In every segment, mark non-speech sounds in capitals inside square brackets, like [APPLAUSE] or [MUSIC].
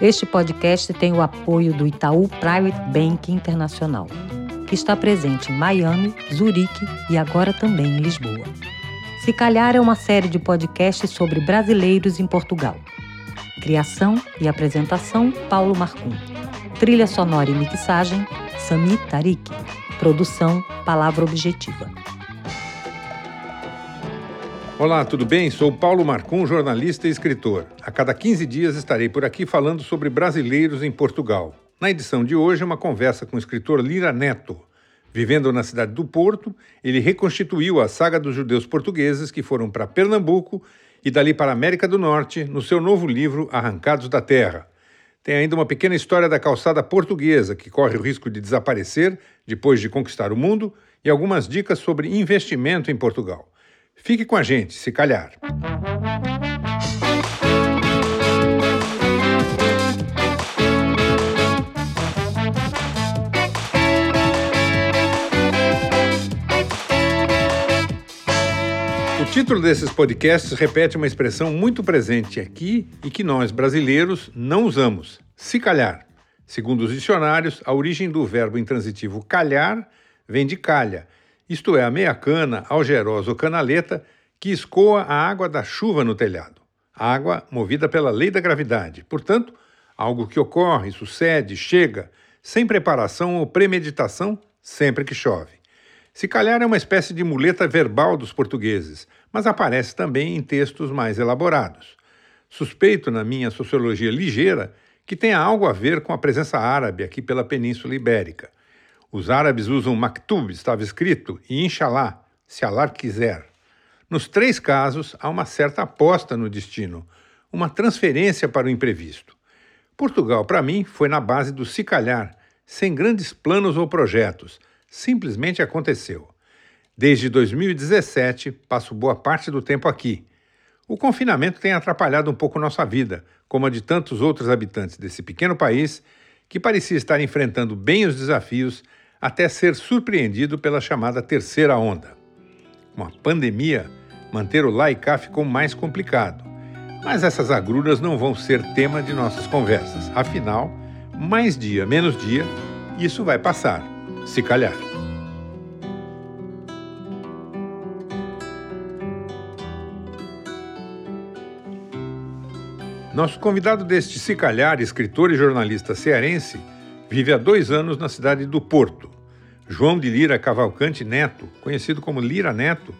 Este podcast tem o apoio do Itaú Private Bank Internacional, que está presente em Miami, Zurique e agora também em Lisboa. Se Calhar é uma série de podcasts sobre brasileiros em Portugal. Criação e apresentação: Paulo Marcum. Trilha sonora e mixagem: Sami Tarik. Produção: Palavra Objetiva. Olá, tudo bem? Sou Paulo Marcum, jornalista e escritor. A cada 15 dias estarei por aqui falando sobre brasileiros em Portugal. Na edição de hoje, uma conversa com o escritor Lira Neto. Vivendo na cidade do Porto, ele reconstituiu a saga dos judeus portugueses que foram para Pernambuco e dali para a América do Norte no seu novo livro Arrancados da Terra. Tem ainda uma pequena história da calçada portuguesa que corre o risco de desaparecer depois de conquistar o mundo e algumas dicas sobre investimento em Portugal. Fique com a gente, se calhar. O título desses podcasts repete uma expressão muito presente aqui e que nós, brasileiros, não usamos: se calhar. Segundo os dicionários, a origem do verbo intransitivo calhar vem de calha isto é, a meia-cana, algerosa ou canaleta, que escoa a água da chuva no telhado. Água movida pela lei da gravidade, portanto, algo que ocorre, sucede, chega, sem preparação ou premeditação, sempre que chove. Se calhar é uma espécie de muleta verbal dos portugueses, mas aparece também em textos mais elaborados. Suspeito, na minha sociologia ligeira, que tenha algo a ver com a presença árabe aqui pela Península Ibérica. Os árabes usam maktub, estava escrito, e inshallah, se Allah quiser. Nos três casos, há uma certa aposta no destino, uma transferência para o imprevisto. Portugal, para mim, foi na base do se calhar, sem grandes planos ou projetos, simplesmente aconteceu. Desde 2017, passo boa parte do tempo aqui. O confinamento tem atrapalhado um pouco nossa vida, como a de tantos outros habitantes desse pequeno país que parecia estar enfrentando bem os desafios até ser surpreendido pela chamada terceira onda. Com a pandemia, manter o lá e cá ficou mais complicado. Mas essas agruras não vão ser tema de nossas conversas. Afinal, mais dia, menos dia, isso vai passar, se calhar. Nosso convidado deste Se Calhar, escritor e jornalista cearense, Vive há dois anos na cidade do Porto. João de Lira Cavalcante Neto, conhecido como Lira Neto,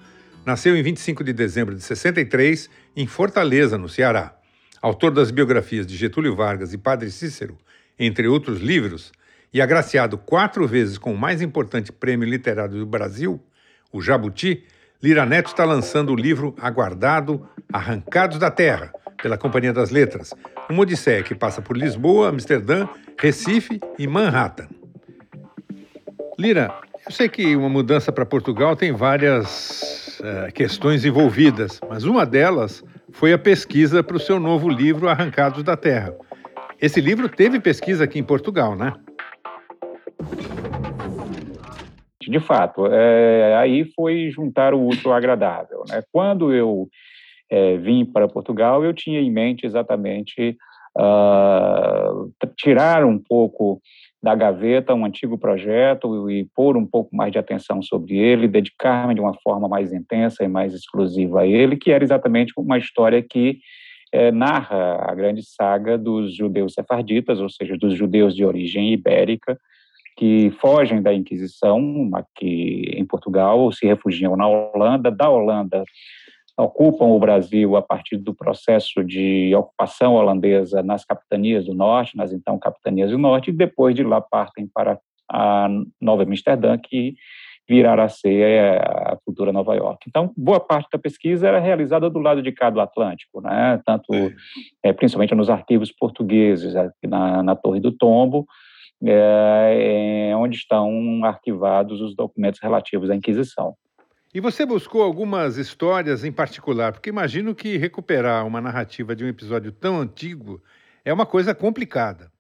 nasceu em 25 de dezembro de 63 em Fortaleza, no Ceará. Autor das biografias de Getúlio Vargas e Padre Cícero, entre outros livros, e agraciado quatro vezes com o mais importante prêmio literário do Brasil, o Jabuti, Lira Neto está lançando o livro aguardado Arrancados da Terra, pela Companhia das Letras, uma odisseia que passa por Lisboa, Amsterdã, Recife e Manhattan. Lira, eu sei que uma mudança para Portugal tem várias uh, questões envolvidas, mas uma delas foi a pesquisa para o seu novo livro Arrancados da Terra. Esse livro teve pesquisa aqui em Portugal, né? De fato, é, aí foi juntar o útil ao agradável. Né? Quando eu é, vim para Portugal, eu tinha em mente exatamente uh, tirar um pouco da gaveta um antigo projeto e pôr um pouco mais de atenção sobre ele, dedicar-me de uma forma mais intensa e mais exclusiva a ele, que era exatamente uma história que é, narra a grande saga dos judeus sefarditas, ou seja, dos judeus de origem ibérica, que fogem da Inquisição aqui em Portugal, se refugiam na Holanda, da Holanda ocupam o Brasil a partir do processo de ocupação holandesa nas capitanias do norte, nas então capitanias do norte, e depois de lá partem para a Nova Amsterdã, que virá a ser a futura Nova York. Então, boa parte da pesquisa era realizada do lado de cá do Atlântico, né? tanto é, principalmente nos arquivos portugueses, na, na Torre do Tombo, é, onde estão arquivados os documentos relativos à Inquisição. E você buscou algumas histórias em particular, porque imagino que recuperar uma narrativa de um episódio tão antigo é uma coisa complicada.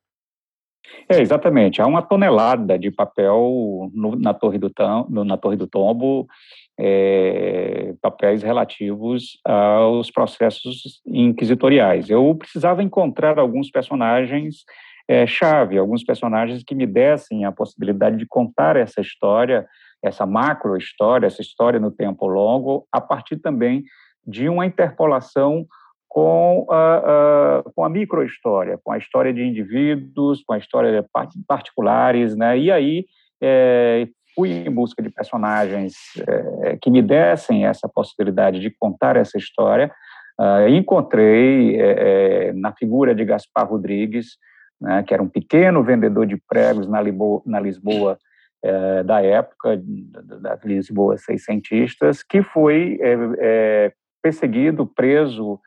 É, exatamente. Há uma tonelada de papel no, na, torre do, no, na Torre do Tombo é, papéis relativos aos processos inquisitoriais. Eu precisava encontrar alguns personagens é, chave, alguns personagens que me dessem a possibilidade de contar essa história, essa macro história, essa história no tempo longo, a partir também de uma interpolação com a, a, com a microhistória, com a história de indivíduos, com a história de particulares, né? E aí é, fui em busca de personagens é, que me dessem essa possibilidade de contar essa história. Uh, encontrei é, é, na figura de Gaspar Rodrigues, né, que era um pequeno vendedor de pregos na, Libo, na Lisboa é, da época, da Lisboa seiscentistas, que foi é, é, perseguido, preso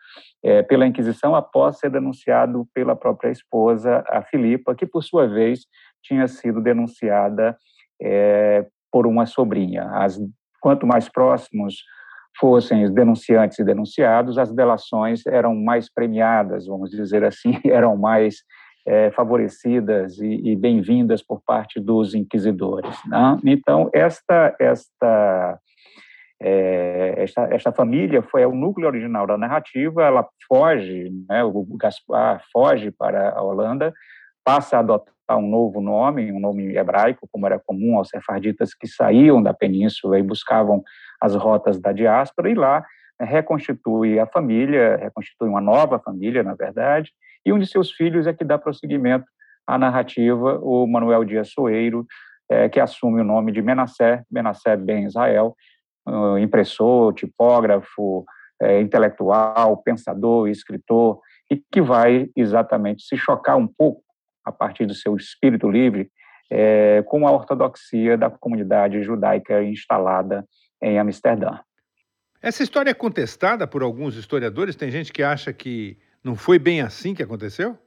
pela Inquisição após ser denunciado pela própria esposa, a Filipa, que por sua vez tinha sido denunciada é, por uma sobrinha. As, quanto mais próximos fossem os denunciantes e denunciados, as delações eram mais premiadas, vamos dizer assim, [LAUGHS] eram mais é, favorecidas e, e bem-vindas por parte dos inquisidores. Né? Então, esta, esta, é, esta, esta família foi o núcleo original da narrativa, ela foge, né, o Gaspar foge para a Holanda, passa a adotar um novo nome, um nome hebraico, como era comum aos sefarditas que saíam da península e buscavam as rotas da diáspora, e lá reconstitui a família, reconstitui uma nova família, na verdade, e um de seus filhos é que dá prosseguimento à narrativa, o Manuel Dias Soeiro, é, que assume o nome de Menassé, Menassé Ben Israel, uh, impressor, tipógrafo, é, intelectual, pensador, escritor, e que vai exatamente se chocar um pouco a partir do seu espírito livre, é, com a ortodoxia da comunidade judaica instalada em Amsterdã. Essa história é contestada por alguns historiadores? Tem gente que acha que não foi bem assim que aconteceu?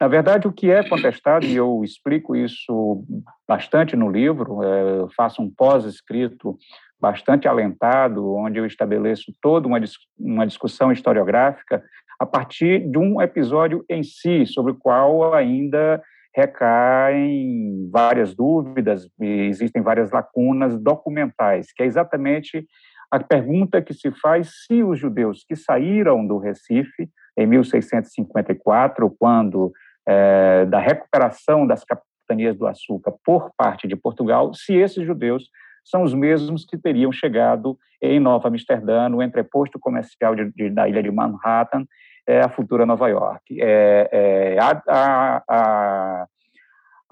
Na verdade, o que é contestado, e eu explico isso bastante no livro, é, faço um pós-escrito bastante alentado, onde eu estabeleço toda uma, uma discussão historiográfica a partir de um episódio em si, sobre o qual ainda recaem várias dúvidas existem várias lacunas documentais, que é exatamente a pergunta que se faz se os judeus que saíram do Recife em 1654, quando é, da recuperação das capitanias do açúcar por parte de Portugal, se esses judeus são os mesmos que teriam chegado em Nova Amsterdã, no entreposto comercial de, de, da ilha de Manhattan, é a futura Nova York. É, é, há, há, há,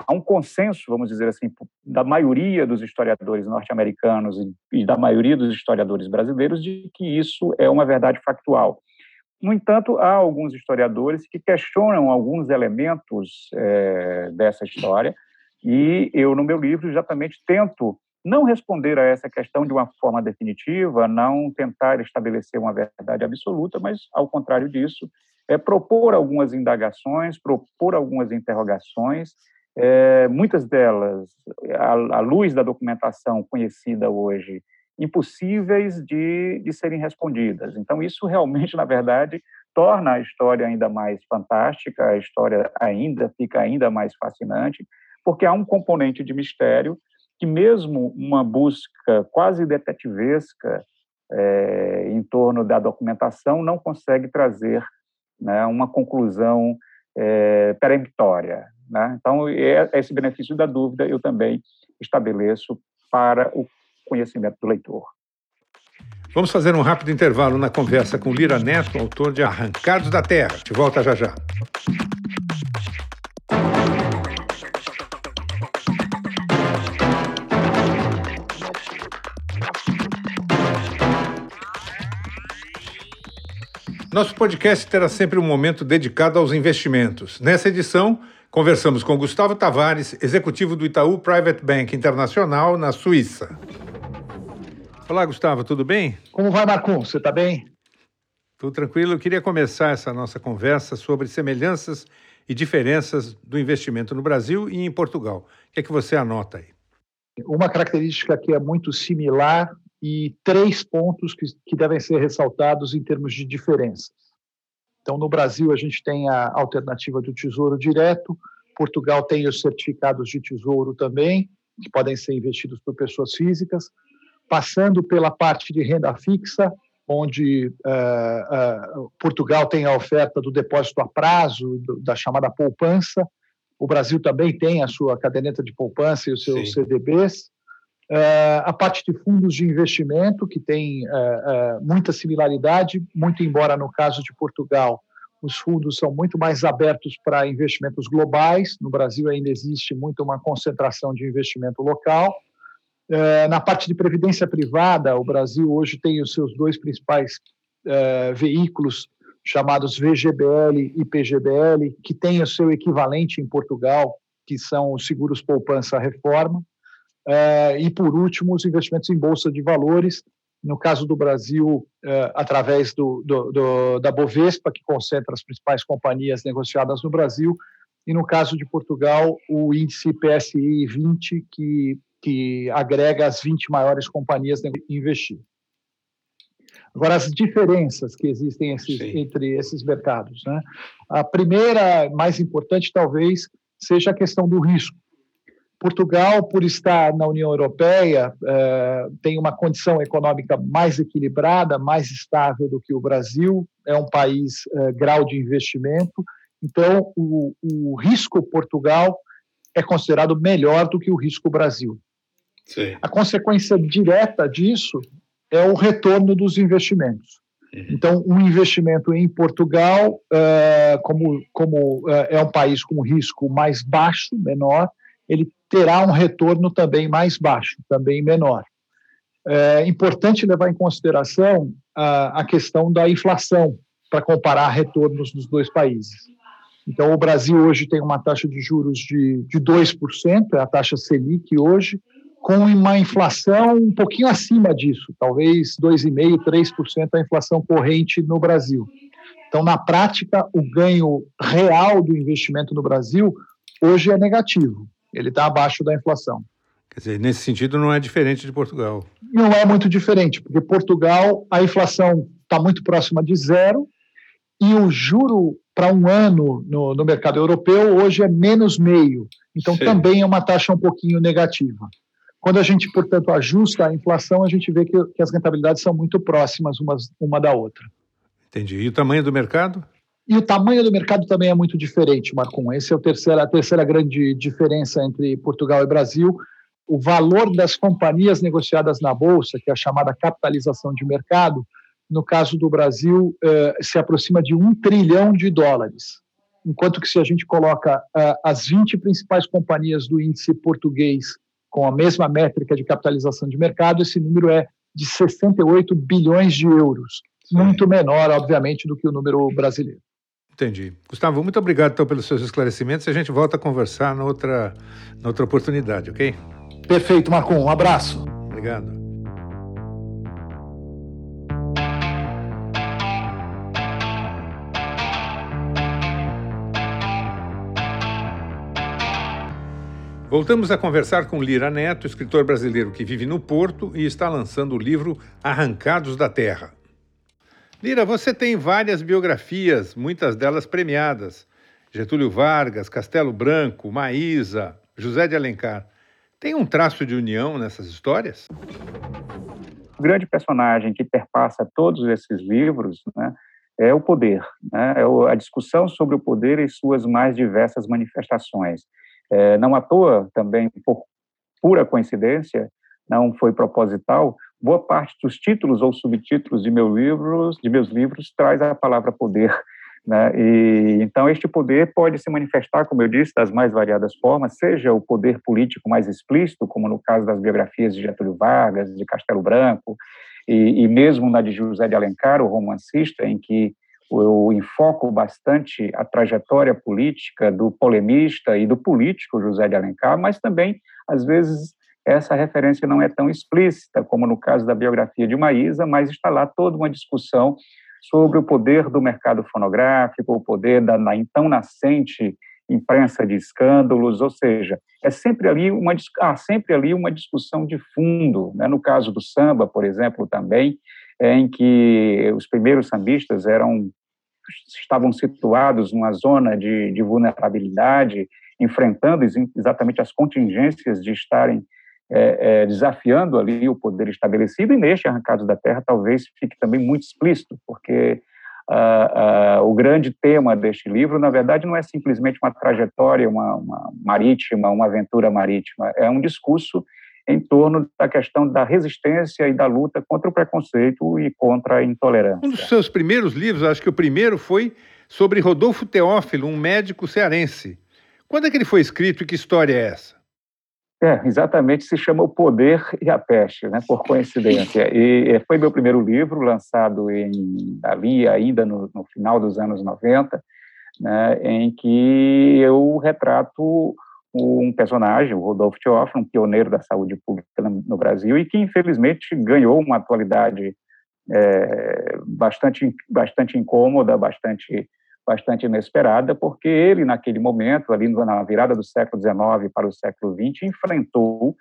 há, um consenso, vamos dizer assim, da maioria dos historiadores norte-americanos e, da maioria dos historiadores brasileiros de que isso é uma verdade factual. No entanto, há alguns historiadores que questionam alguns elementos é, dessa história, e eu, no meu livro, exatamente tento não responder a essa questão de uma forma definitiva, não tentar estabelecer uma verdade absoluta, mas, ao contrário disso, é propor algumas indagações, propor algumas interrogações, é, muitas delas, à, luz da documentação conhecida hoje, impossíveis de, de serem respondidas. Então, isso realmente, na verdade, torna a história ainda mais fantástica, a história ainda fica ainda mais fascinante, porque há um componente de mistério que mesmo uma busca quase detetivesca é, em torno da documentação não consegue trazer né, uma conclusão é, peremptória. Né? Então, esse benefício da dúvida eu também estabeleço para o conhecimento do leitor. Vamos fazer um rápido intervalo na conversa com Lira Neto, autor de Arrancados da Terra. De volta já já. Nosso podcast terá sempre um momento dedicado aos investimentos. Nessa edição, conversamos com Gustavo Tavares, executivo do Itaú Private Bank Internacional, na Suíça. Olá, Gustavo, tudo bem? Como vai, Marcon? Você está bem? Tudo tranquilo. Eu queria começar essa nossa conversa sobre semelhanças e diferenças do investimento no Brasil e em Portugal. O que é que você anota aí? Uma característica que é muito similar e três pontos que, que devem ser ressaltados em termos de diferenças. Então, no Brasil, a gente tem a alternativa do Tesouro Direto, Portugal tem os certificados de tesouro também, que podem ser investidos por pessoas físicas. passando pela parte de renda fixa, onde uh, uh, Portugal tem a oferta do depósito a prazo, do, da chamada poupança. O Brasil também tem a sua caderneta de poupança e os seus Sim. CDBs. Uh, a parte de fundos de investimento, que tem muita similaridade, muito embora no caso de Portugal os fundos são muito mais abertos para investimentos globais. No Brasil ainda existe muito uma concentração de investimento local. Na parte de previdência privada, o Brasil hoje tem os seus dois principais veículos, chamados VGBL e PGBL, que têm o seu equivalente em Portugal, que são os seguros poupança reforma. É, e, por último, os investimentos em bolsa de valores, no caso do Brasil, eh, através do, do, do, da Bovespa, que concentra as principais companhias negociadas no Brasil, e no caso de Portugal, o índice PSI 20, que, que agrega as 20 maiores companhias a investir. Agora, as diferenças que existem esses, entre esses mercados. Né? A primeira, mais importante, talvez, seja a questão do risco. Portugal, por estar na União Europeia, é, tem uma condição econômica mais equilibrada, mais estável do que o Brasil, é um país é, grau de investimento, então o, o, risco Portugal é considerado melhor do que o risco Brasil. Sim. A consequência direta disso é o retorno dos investimentos. Uhum. Então, um investimento em Portugal, é, como, como é um país com risco mais baixo, menor, ele terá um retorno também mais baixo, também menor. É importante levar em consideração a, questão da inflação para comparar retornos dos dois países. Então, o Brasil hoje tem uma taxa de juros de, de 2%, é a taxa Selic hoje, com uma inflação um pouquinho acima disso, talvez 2,5%, 3% a inflação corrente no Brasil. Então, na prática, o ganho real do investimento no Brasil hoje é negativo ele está abaixo da inflação. Quer dizer, nesse sentido não é diferente de Portugal. Não é muito diferente, porque Portugal a inflação está muito próxima de zero e o juro para um ano no, no, mercado europeu hoje é menos meio. Então Sim. também é uma taxa um pouquinho negativa. Quando a gente, portanto, ajusta a inflação, a gente vê que, que as rentabilidades são muito próximas umas, uma da outra. Entendi. E o tamanho do mercado? E o tamanho do mercado também é muito diferente, Marcon. Essa é a terceira, a terceira grande diferença entre Portugal e Brasil. O valor das companhias negociadas na Bolsa, que é a chamada capitalização de mercado, no caso do Brasil, eh, se aproxima de um trilhão de dólares. Enquanto que se a gente coloca eh, as 20 principais companhias do índice português com a mesma métrica de capitalização de mercado, esse número é de 68 bilhões de euros. Sim. Muito menor, obviamente, do que o número brasileiro. Entendi. Gustavo, muito obrigado então, pelos seus esclarecimentos. A gente volta a conversar na outra, na outra oportunidade, ok? Perfeito, Marcon. Um abraço. Obrigado. Voltamos a conversar com Lira Neto, escritor brasileiro que vive no Porto e está lançando o livro Arrancados da Terra. Lira, você tem várias biografias, muitas delas premiadas. Getúlio Vargas, Castelo Branco, Maísa, José de Alencar. Tem um traço de união nessas histórias? O grande personagem que perpassa todos esses livros né, é o poder, né, é a discussão sobre o poder e suas mais diversas manifestações. É, não à toa, também por pura coincidência, não foi proposital, boa parte dos títulos ou subtítulos de meus livros, de meus livros, traz a palavra poder. [LAUGHS] Né? E, então, este poder pode se manifestar, como eu disse, das mais variadas formas, seja o poder político mais explícito, como no caso das biografias de Getúlio Vargas, de Castelo Branco, e, e mesmo na de José de Alencar, o romancista, em que eu enfoco bastante a trajetória política do polemista e do político José de Alencar, mas também, às vezes, essa referência não é tão explícita como no caso da biografia de Maísa, mas está lá toda uma discussão sobre o poder do mercado fonográfico, o poder da na então nascente imprensa de escândalos, ou seja, é sempre ali uma há sempre ali uma discussão de fundo, né? no caso do samba, por exemplo, também, é, em que os primeiros sambistas eram estavam situados numa zona de, de vulnerabilidade, enfrentando exatamente as contingências de estarem é, é, desafiando ali o poder estabelecido, e neste Arrancados da Terra talvez fique também muito explícito, porque uh, uh, o grande tema deste livro, na verdade, não é simplesmente uma trajetória uma, uma marítima, uma aventura marítima, é um discurso em torno da questão da resistência e da luta contra o preconceito e contra a intolerância. Um dos seus primeiros livros, acho que o primeiro foi sobre Rodolfo Teófilo, um médico cearense. Quando é que ele foi escrito e que história é essa? É, exatamente, se chama O Poder e a Peste, né, por coincidência. E foi meu primeiro livro, lançado em, ali ainda no, no final dos anos 90, né, em que eu retrato um personagem, o Rodolfo Teófilo, um pioneiro da saúde pública no Brasil e que, infelizmente, ganhou uma atualidade é, bastante, bastante incômoda, bastante bastante inesperada, porque ele, naquele momento, ali na virada do século XIX para o século XX, enfrentou,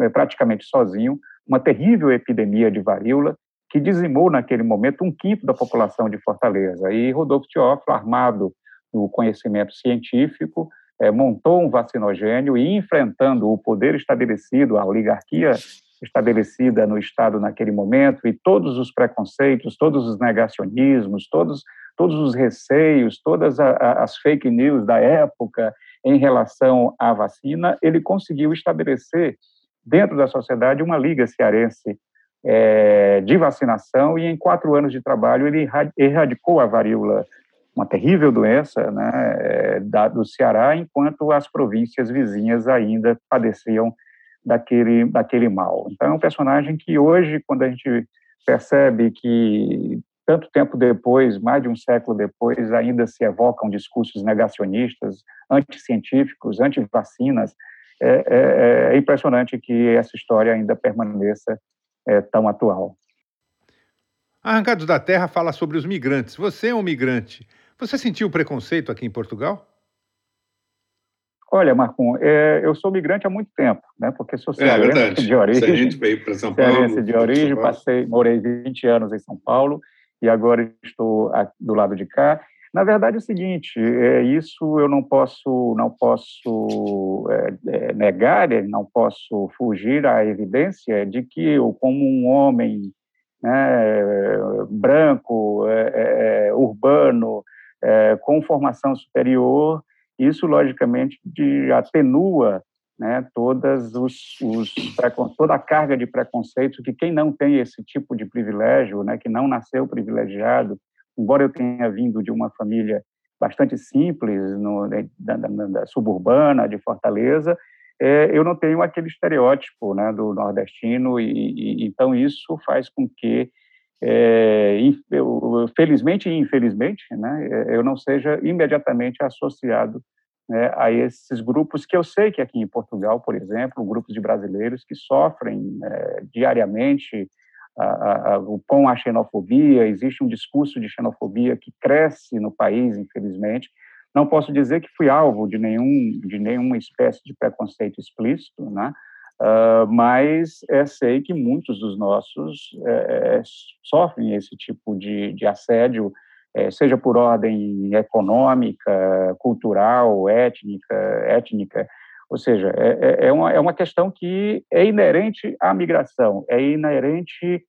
eh, praticamente sozinho, uma terrível epidemia de varíola que dizimou, naquele momento, um quinto da população de Fortaleza. E Rodolfo Teófilo, armado no conhecimento científico, é, montou um vacinogênio e, enfrentando o poder estabelecido, a oligarquia estabelecida no Estado naquele momento, e todos os preconceitos, todos os negacionismos, todos todos os receios, todas a, a, as fake news da época em relação à vacina, ele conseguiu estabelecer dentro da sociedade uma liga cearense é, de vacinação e em quatro anos de trabalho ele erradicou a varíola, uma terrível doença né, é, da, do Ceará, enquanto as províncias vizinhas ainda padeciam daquele, daquele mal. Então é um personagem que hoje, quando a gente percebe que tanto tempo depois, mais de um século depois, ainda se evocam discursos negacionistas, anticientíficos, anti-vacinas. É, é, é, impressionante que essa história ainda permaneça é, tão atual. Arrancados da Terra fala sobre os migrantes. Você é um migrante. Você sentiu preconceito aqui em Portugal? Olha, Marcon, é, eu sou migrante há muito tempo, né? Porque sou é cearense é de origem. Se a gente veio para São Paulo. Cearense de origem, passei, morei 20 anos em São Paulo e agora estou do lado de cá. Na verdade, é o seguinte: é, isso eu não posso, não posso é, é, negar, não posso fugir à evidência de que eu, como um homem né, branco, é, urbano, com formação superior, isso logicamente de, atenua né, todas os, os, toda a carga de preconceito que quem não tem esse tipo de privilégio, né, que não nasceu privilegiado, embora eu tenha vindo de uma família bastante simples, no, né, da, da, da, suburbana de Fortaleza, é, eu não tenho aquele estereótipo né, do nordestino e, e então isso faz com que é, felizmente e infelizmente, né, eu não seja imediatamente associado né, a esses grupos que eu sei que aqui em Portugal, por exemplo, grupos de brasileiros que sofrem é, diariamente a, a, a, com a xenofobia, existe um discurso de xenofobia que cresce no país, infelizmente. Não posso dizer que fui alvo de nenhum de nenhuma espécie de preconceito explícito, né? Uh, mas é, sei que muitos dos nossos é, sofrem esse tipo de, de assédio é, seja por ordem econômica, cultural, étnica, étnica. Ou seja, é, é, é, uma, é uma questão que é inerente à migração, é inerente,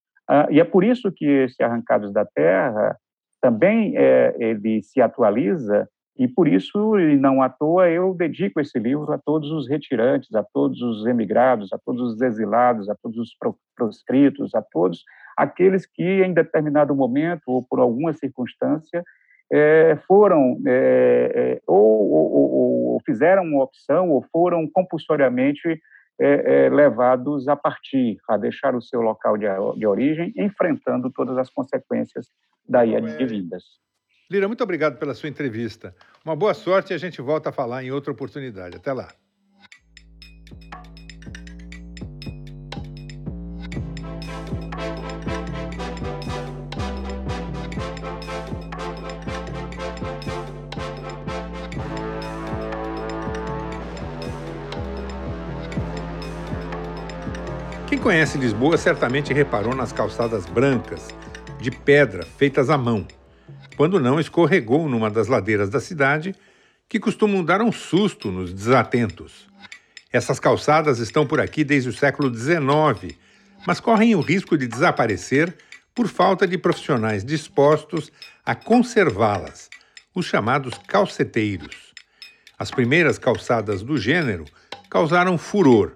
e é por isso que esse Arrancados da Terra também é, ele se atualiza e por isso, e não à toa, eu dedico esse livro a todos os retirantes, a todos os emigrados, a todos os exilados, a todos os proscritos, a todos aqueles que, em determinado momento ou por alguma circunstância, é, foram é, é ou, ou, ou, fizeram uma opção ou foram compulsoriamente é, é, levados a partir, a deixar o seu local de, de origem, enfrentando todas as consequências daí advindas. Lira, muito obrigado pela sua entrevista. Uma boa sorte e a gente volta a falar em outra oportunidade. Até lá. Quem conhece Lisboa certamente reparou nas calçadas brancas, de pedra, feitas à mão quando não escorregou numa das ladeiras da cidade, que costumam dar um susto nos desatentos. Essas calçadas estão por aqui desde o século XIX, mas correm o risco de desaparecer por falta de profissionais dispostos a conservá-las, os chamados calceteiros. As primeiras calçadas do gênero causaram furor,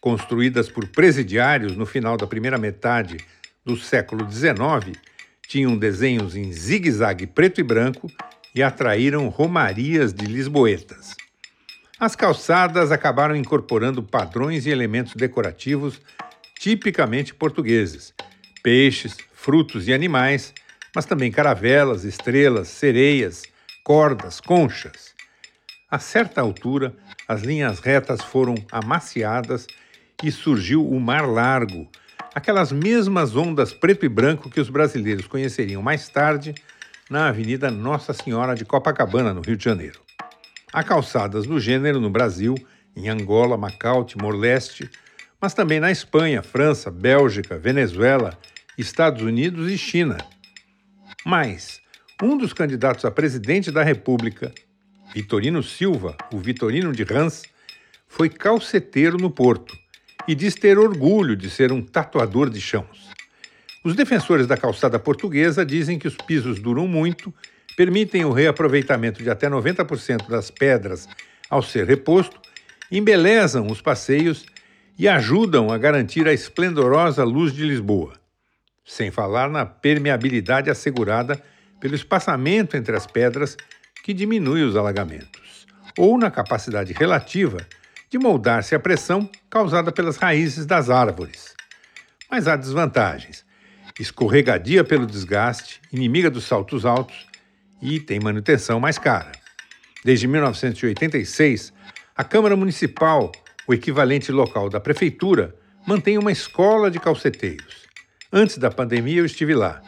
construídas por presidiários no final da primeira metade do século XIX, tinham desenhos em zigue-zague preto e branco e atraíram romarias de lisboetas. As calçadas acabaram incorporando padrões e elementos decorativos tipicamente portugueses: peixes, frutos e animais, mas também caravelas, estrelas, sereias, cordas, conchas. A certa altura, as linhas retas foram amaciadas e surgiu o Mar Largo, aquelas mesmas ondas preto e branco que os brasileiros conheceriam mais tarde na Avenida Nossa Senhora de Copacabana, no Rio de Janeiro. Há calçadas do gênero no Brasil, em Angola, Macau, Timor-Leste, mas também na Espanha, França, Bélgica, Venezuela, Estados Unidos e China. Mas um dos candidatos a presidente da República, Vitorino Silva, o Vitorino de Rans, foi calceteiro no Porto e diz ter orgulho de ser um tatuador de chãos. Os defensores da calçada portuguesa dizem que os pisos duram muito, permitem o reaproveitamento de até 90% das pedras ao ser reposto, embelezam os passeios e ajudam a garantir a esplendorosa luz de Lisboa. Sem falar na permeabilidade assegurada pelo espaçamento entre as pedras, que diminui os alagamentos, ou na capacidade relativa de moldar-se à pressão causada pelas raízes das árvores. Mas há desvantagens. Escorregadia pelo desgaste, inimiga dos saltos altos e tem manutenção mais cara. Desde 1986, a Câmara Municipal, o equivalente local da Prefeitura, mantém uma escola de calceteiros. Antes da pandemia, eu estive lá.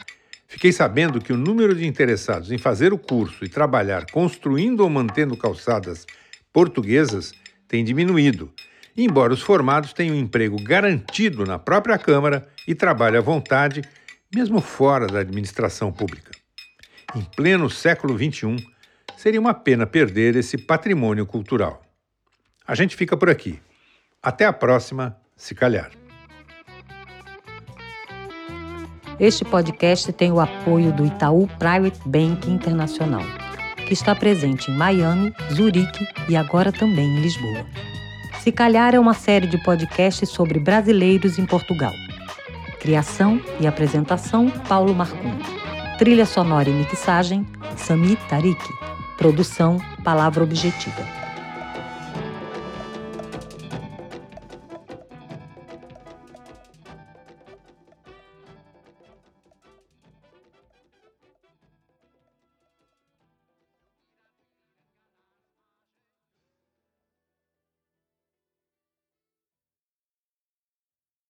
Fiquei sabendo que o número de interessados em fazer o curso e trabalhar construindo ou mantendo calçadas portuguesas tem diminuído, embora os formados tenham emprego garantido na própria Câmara e trabalhem à vontade, mesmo fora da administração pública. Em pleno século XXI, seria uma pena perder esse patrimônio cultural. A gente fica por aqui. Até a próxima, se calhar. Este podcast tem o apoio do Itaú Private Bank Internacional que está presente em Miami, Zurique e agora também em Lisboa. Se Calhar é uma série de podcasts sobre brasileiros em Portugal. Criação e apresentação: Paulo Marcum. Trilha sonora e mixagem: Sami Tarik. Produção: Palavra Objetiva.